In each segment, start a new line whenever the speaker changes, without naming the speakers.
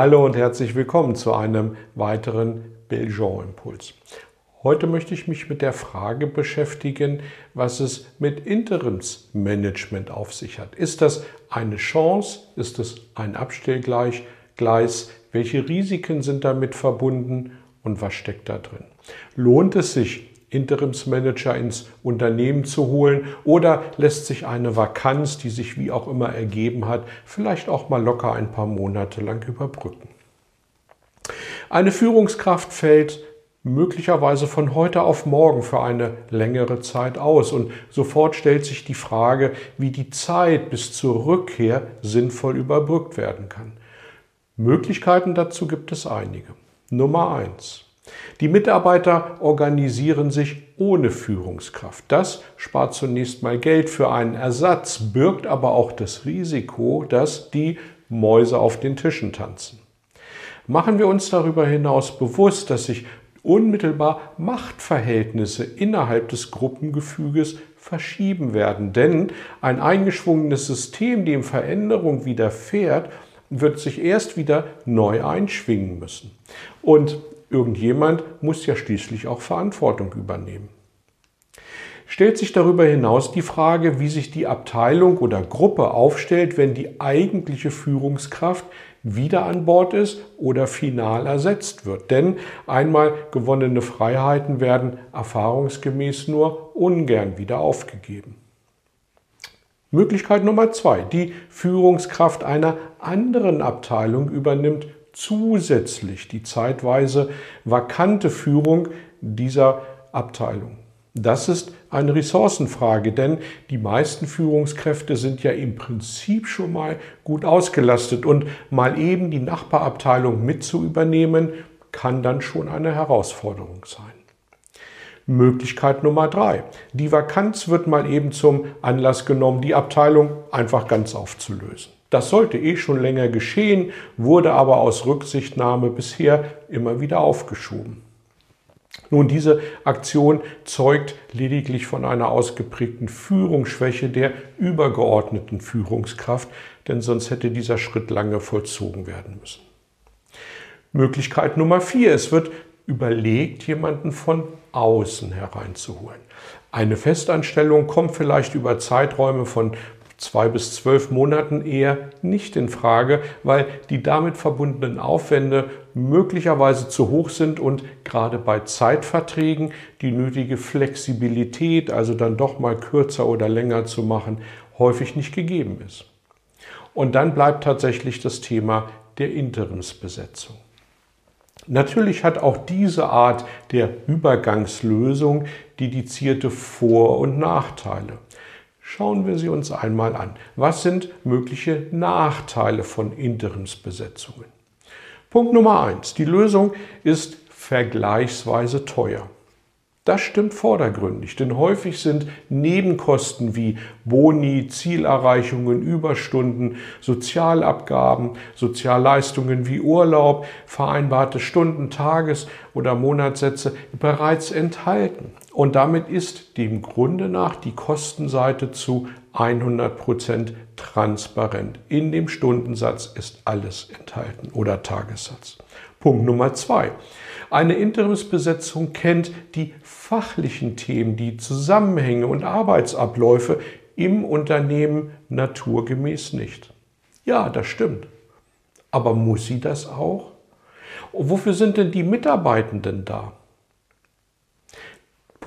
Hallo und herzlich willkommen zu einem weiteren Belgian-Impuls. Heute möchte ich mich mit der Frage beschäftigen, was es mit Interimsmanagement auf sich hat. Ist das eine Chance? Ist es ein Abstellgleis? Welche Risiken sind damit verbunden und was steckt da drin? Lohnt es sich, Interimsmanager ins Unternehmen zu holen oder lässt sich eine Vakanz, die sich wie auch immer ergeben hat, vielleicht auch mal locker ein paar Monate lang überbrücken. Eine Führungskraft fällt möglicherweise von heute auf morgen für eine längere Zeit aus und sofort stellt sich die Frage, wie die Zeit bis zur Rückkehr sinnvoll überbrückt werden kann. Möglichkeiten dazu gibt es einige. Nummer eins: die Mitarbeiter organisieren sich ohne Führungskraft. Das spart zunächst mal Geld für einen Ersatz, birgt aber auch das Risiko, dass die Mäuse auf den Tischen tanzen. Machen wir uns darüber hinaus bewusst, dass sich unmittelbar Machtverhältnisse innerhalb des Gruppengefüges verschieben werden. Denn ein eingeschwungenes System, dem Veränderung widerfährt, wird sich erst wieder neu einschwingen müssen. Und Irgendjemand muss ja schließlich auch Verantwortung übernehmen. Stellt sich darüber hinaus die Frage, wie sich die Abteilung oder Gruppe aufstellt, wenn die eigentliche Führungskraft wieder an Bord ist oder final ersetzt wird. Denn einmal gewonnene Freiheiten werden erfahrungsgemäß nur ungern wieder aufgegeben. Möglichkeit Nummer zwei. Die Führungskraft einer anderen Abteilung übernimmt zusätzlich die zeitweise vakante Führung dieser Abteilung. Das ist eine Ressourcenfrage, denn die meisten Führungskräfte sind ja im Prinzip schon mal gut ausgelastet und mal eben die Nachbarabteilung mit zu übernehmen, kann dann schon eine Herausforderung sein. Möglichkeit Nummer drei. Die Vakanz wird mal eben zum Anlass genommen, die Abteilung einfach ganz aufzulösen. Das sollte eh schon länger geschehen, wurde aber aus Rücksichtnahme bisher immer wieder aufgeschoben. Nun, diese Aktion zeugt lediglich von einer ausgeprägten Führungsschwäche der übergeordneten Führungskraft, denn sonst hätte dieser Schritt lange vollzogen werden müssen. Möglichkeit Nummer vier. Es wird überlegt, jemanden von außen hereinzuholen. Eine Festanstellung kommt vielleicht über Zeiträume von zwei bis zwölf Monaten eher nicht in Frage, weil die damit verbundenen Aufwände möglicherweise zu hoch sind und gerade bei Zeitverträgen die nötige Flexibilität, also dann doch mal kürzer oder länger zu machen, häufig nicht gegeben ist. Und dann bleibt tatsächlich das Thema der Interimsbesetzung. Natürlich hat auch diese Art der Übergangslösung dedizierte Vor- und Nachteile. Schauen wir sie uns einmal an. Was sind mögliche Nachteile von Interimsbesetzungen? Punkt Nummer eins: Die Lösung ist vergleichsweise teuer. Das stimmt vordergründig, denn häufig sind Nebenkosten wie Boni, Zielerreichungen, Überstunden, Sozialabgaben, Sozialleistungen wie Urlaub, vereinbarte Stunden, Tages- oder Monatssätze bereits enthalten. Und damit ist dem Grunde nach die Kostenseite zu 100 Prozent transparent. In dem Stundensatz ist alles enthalten oder Tagessatz. Punkt Nummer zwei. Eine Interimsbesetzung kennt die fachlichen Themen, die Zusammenhänge und Arbeitsabläufe im Unternehmen naturgemäß nicht. Ja, das stimmt. Aber muss sie das auch? Und wofür sind denn die Mitarbeitenden da?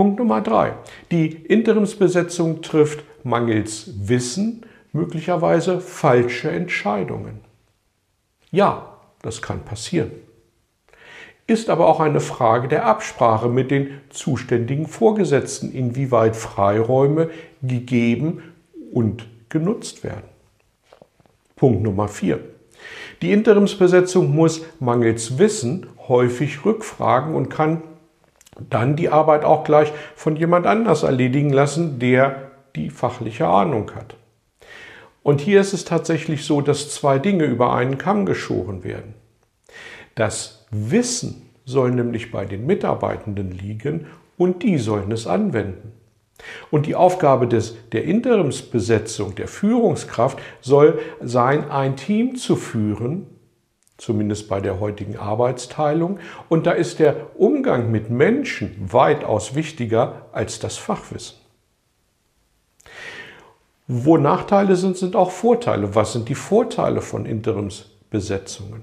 Punkt Nummer drei. Die Interimsbesetzung trifft mangels Wissen möglicherweise falsche Entscheidungen. Ja, das kann passieren. Ist aber auch eine Frage der Absprache mit den zuständigen Vorgesetzten, inwieweit Freiräume gegeben und genutzt werden. Punkt Nummer vier. Die Interimsbesetzung muss mangels Wissen häufig rückfragen und kann dann die Arbeit auch gleich von jemand anders erledigen lassen, der die fachliche Ahnung hat. Und hier ist es tatsächlich so, dass zwei Dinge über einen Kamm geschoren werden. Das Wissen soll nämlich bei den Mitarbeitenden liegen und die sollen es anwenden. Und die Aufgabe des, der Interimsbesetzung, der Führungskraft, soll sein, ein Team zu führen, zumindest bei der heutigen Arbeitsteilung. Und da ist der Umgang mit Menschen weitaus wichtiger als das Fachwissen. Wo Nachteile sind, sind auch Vorteile. Was sind die Vorteile von Interimsbesetzungen?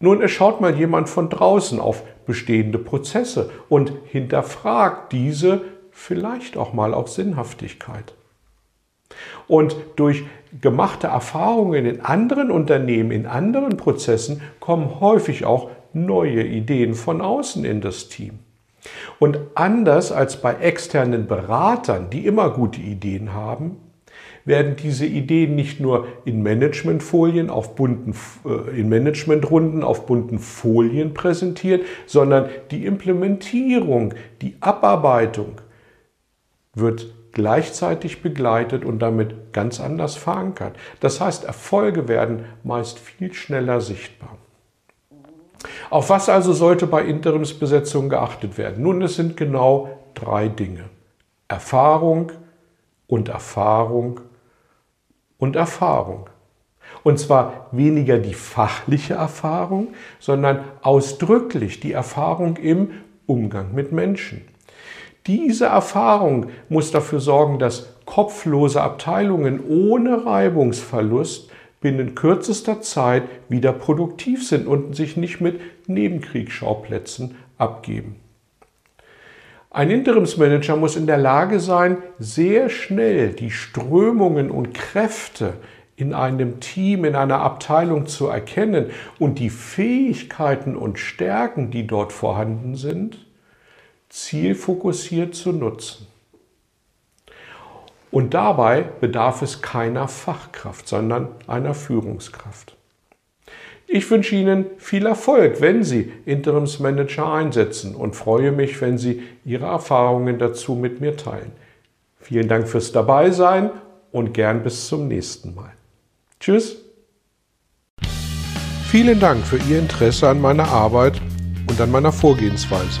Nun, es schaut mal jemand von draußen auf bestehende Prozesse und hinterfragt diese vielleicht auch mal auf Sinnhaftigkeit. Und durch gemachte Erfahrungen in anderen Unternehmen, in anderen Prozessen kommen häufig auch neue Ideen von außen in das Team. Und anders als bei externen Beratern, die immer gute Ideen haben, werden diese Ideen nicht nur in Managementfolien auf bunten, äh, in Managementrunden auf bunten Folien präsentiert, sondern die Implementierung, die Abarbeitung wird gleichzeitig begleitet und damit ganz anders verankert. Das heißt, Erfolge werden meist viel schneller sichtbar. Auf was also sollte bei Interimsbesetzungen geachtet werden? Nun, es sind genau drei Dinge. Erfahrung und Erfahrung und Erfahrung. Und zwar weniger die fachliche Erfahrung, sondern ausdrücklich die Erfahrung im Umgang mit Menschen. Diese Erfahrung muss dafür sorgen, dass kopflose Abteilungen ohne Reibungsverlust binnen kürzester Zeit wieder produktiv sind und sich nicht mit Nebenkriegsschauplätzen abgeben. Ein Interimsmanager muss in der Lage sein, sehr schnell die Strömungen und Kräfte in einem Team, in einer Abteilung zu erkennen und die Fähigkeiten und Stärken, die dort vorhanden sind, zielfokussiert zu nutzen. Und dabei bedarf es keiner Fachkraft, sondern einer Führungskraft. Ich wünsche Ihnen viel Erfolg, wenn Sie Interimsmanager einsetzen und freue mich, wenn Sie Ihre Erfahrungen dazu mit mir teilen. Vielen Dank fürs Dabeisein und gern bis zum nächsten Mal. Tschüss.
Vielen Dank für Ihr Interesse an meiner Arbeit und an meiner Vorgehensweise.